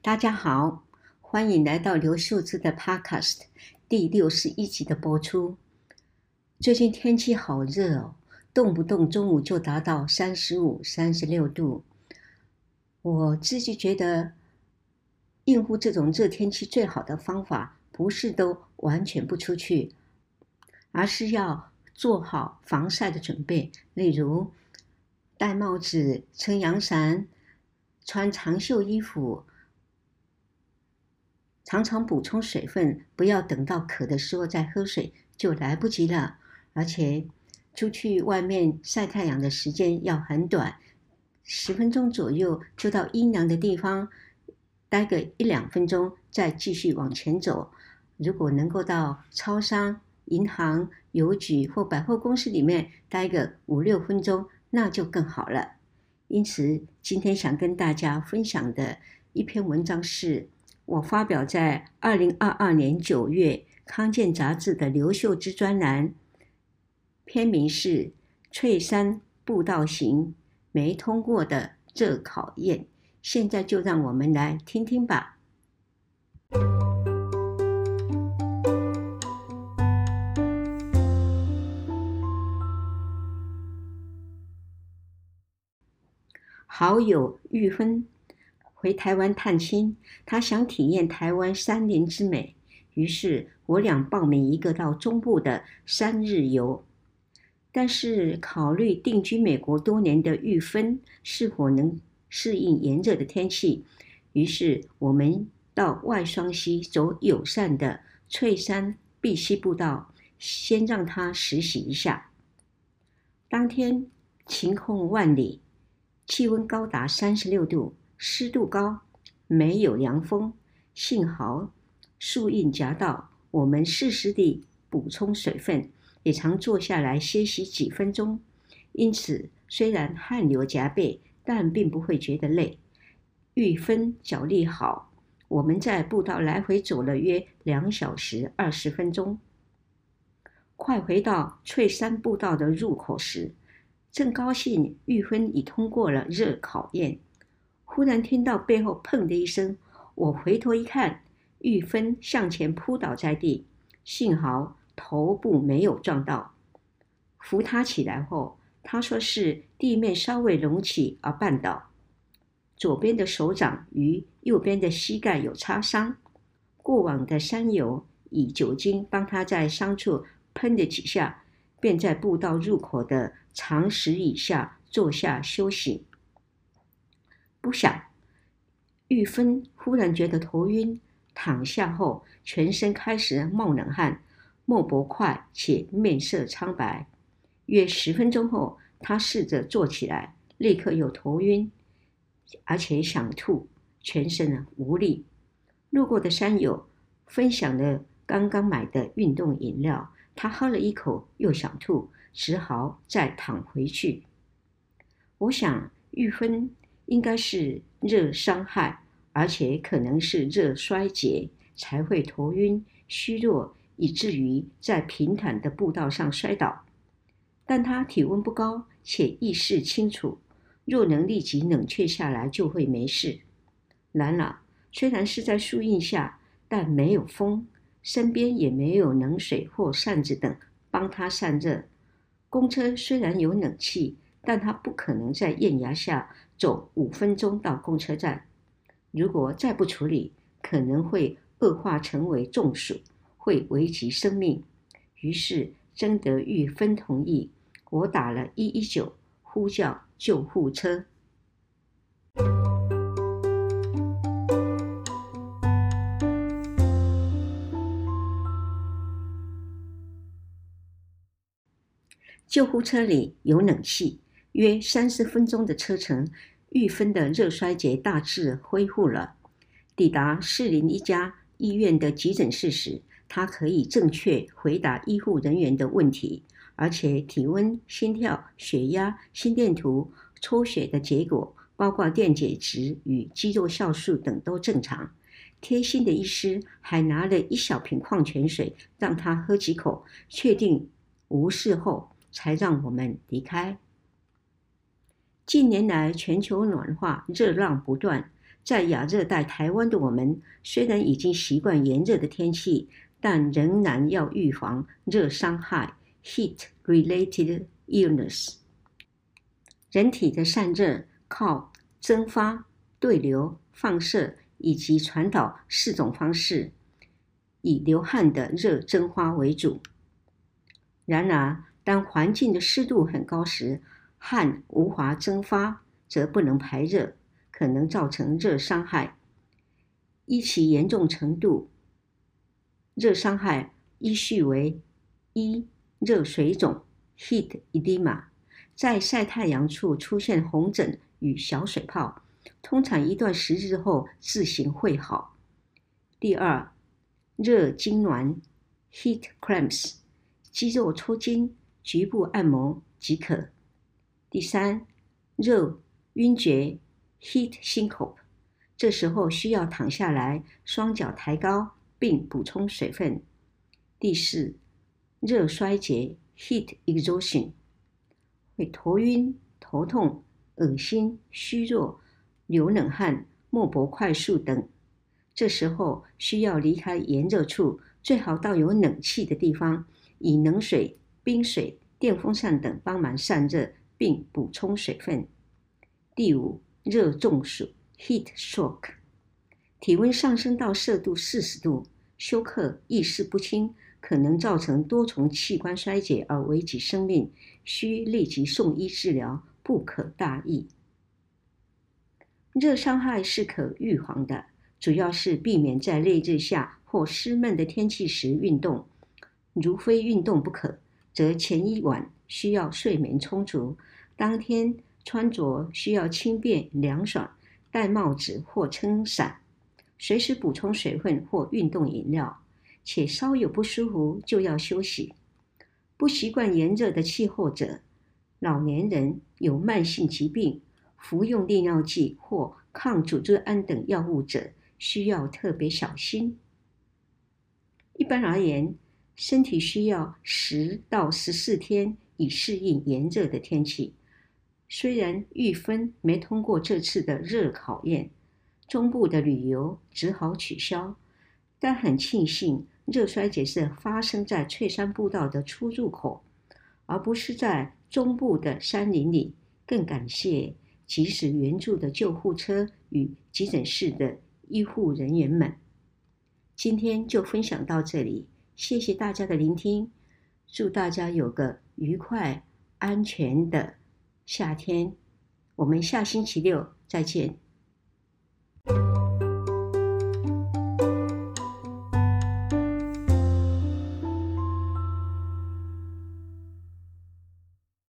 大家好，欢迎来到刘秀芝的 Podcast 第六十一集的播出。最近天气好热哦，动不动中午就达到三十五、三十六度。我自己觉得，应付这种热天气最好的方法，不是都完全不出去，而是要做好防晒的准备，例如戴帽子、撑阳伞、穿长袖衣服。常常补充水分，不要等到渴的时候再喝水，就来不及了。而且出去外面晒太阳的时间要很短，十分钟左右就到阴凉的地方待个一两分钟，再继续往前走。如果能够到超商、银行、邮局或百货公司里面待个五六分钟，那就更好了。因此，今天想跟大家分享的一篇文章是。我发表在二零二二年九月《康健》杂志的刘秀芝专栏，篇名是《翠山步道行没通过的这考验》。现在就让我们来听听吧。好友玉芬。回台湾探亲，他想体验台湾山林之美，于是我俩报名一个到中部的三日游。但是考虑定居美国多年的玉芬是否能适应炎热的天气，于是我们到外双溪走友善的翠山碧溪步道，先让他实习一下。当天晴空万里，气温高达三十六度。湿度高，没有凉风，幸好树荫夹道，我们适时地补充水分，也常坐下来歇息几分钟。因此，虽然汗流浃背，但并不会觉得累。玉芬脚力好，我们在步道来回走了约两小时二十分钟。快回到翠山步道的入口时，正高兴玉芬已通过了热考验。忽然听到背后“砰”的一声，我回头一看，玉芬向前扑倒在地，幸好头部没有撞到。扶她起来后，她说是地面稍微隆起而绊倒，左边的手掌与右边的膝盖有擦伤。过往的山友以酒精帮她在伤处喷了几下，便在步道入口的长石椅下坐下休息。不想，玉芬忽然觉得头晕，躺下后全身开始冒冷汗，脉搏快且面色苍白。约十分钟后，她试着坐起来，立刻又头晕，而且想吐，全身无力。路过的山友分享了刚刚买的运动饮料，她喝了一口又想吐，只好再躺回去。我想玉芬。应该是热伤害，而且可能是热衰竭，才会头晕、虚弱，以至于在平坦的步道上摔倒。但他体温不高，且意识清楚，若能立即冷却下来，就会没事。然而，虽然是在树荫下，但没有风，身边也没有冷水或扇子等帮他散热。公车虽然有冷气，但他不可能在艳阳下。走五分钟到公车站，如果再不处理，可能会恶化成为中暑，会危及生命。于是征得玉芬同意，我打了一一九呼叫救护车。救护车里有冷气。约三十分钟的车程，玉芬的热衰竭大致恢复了。抵达士林一家医院的急诊室时，她可以正确回答医护人员的问题，而且体温、心跳、血压、心电图、抽血的结果，包括电解质与肌肉酵素等都正常。贴心的医师还拿了一小瓶矿泉水让她喝几口，确定无事后，才让我们离开。近年来，全球暖化热浪不断，在亚热带台湾的我们，虽然已经习惯炎热的天气，但仍然要预防热伤害 （heat-related illness）。人体的散热靠蒸发、对流、放射以及传导四种方式，以流汗的热蒸发为主。然而，当环境的湿度很高时，汗无法蒸发，则不能排热，可能造成热伤害。依其严重程度，热伤害依序为：一、热水肿 （heat edema），在晒太阳处出现红疹与小水泡，通常一段时日后自行会好；第二，热痉挛 （heat cramps），肌肉抽筋，局部按摩即可。第三，热晕厥 （heat syncope），这时候需要躺下来，双脚抬高并补充水分。第四，热衰竭 （heat exhaustion），会头晕、头痛、恶心、虚弱、流冷汗、脉搏快速等。这时候需要离开炎热处，最好到有冷气的地方，以冷水、冰水、电风扇等帮忙散热。并补充水分。第五，热中暑 （heat shock），体温上升到摄氏四十度，休克、意识不清，可能造成多重器官衰竭而危及生命，需立即送医治疗，不可大意。热伤害是可预防的，主要是避免在烈日下或湿闷的天气时运动，如非运动不可，则前一晚需要睡眠充足。当天穿着需要轻便凉爽，戴帽子或撑伞，随时补充水分或运动饮料，且稍有不舒服就要休息。不习惯炎热的气候者，老年人有慢性疾病、服用利尿剂或抗组织胺等药物者，需要特别小心。一般而言，身体需要十到十四天以适应炎热的天气。虽然玉芬没通过这次的热考验，中部的旅游只好取消，但很庆幸热衰竭是发生在翠山步道的出入口，而不是在中部的山林里。更感谢及时援助的救护车与急诊室的医护人员们。今天就分享到这里，谢谢大家的聆听，祝大家有个愉快、安全的夏天，我们下星期六再见。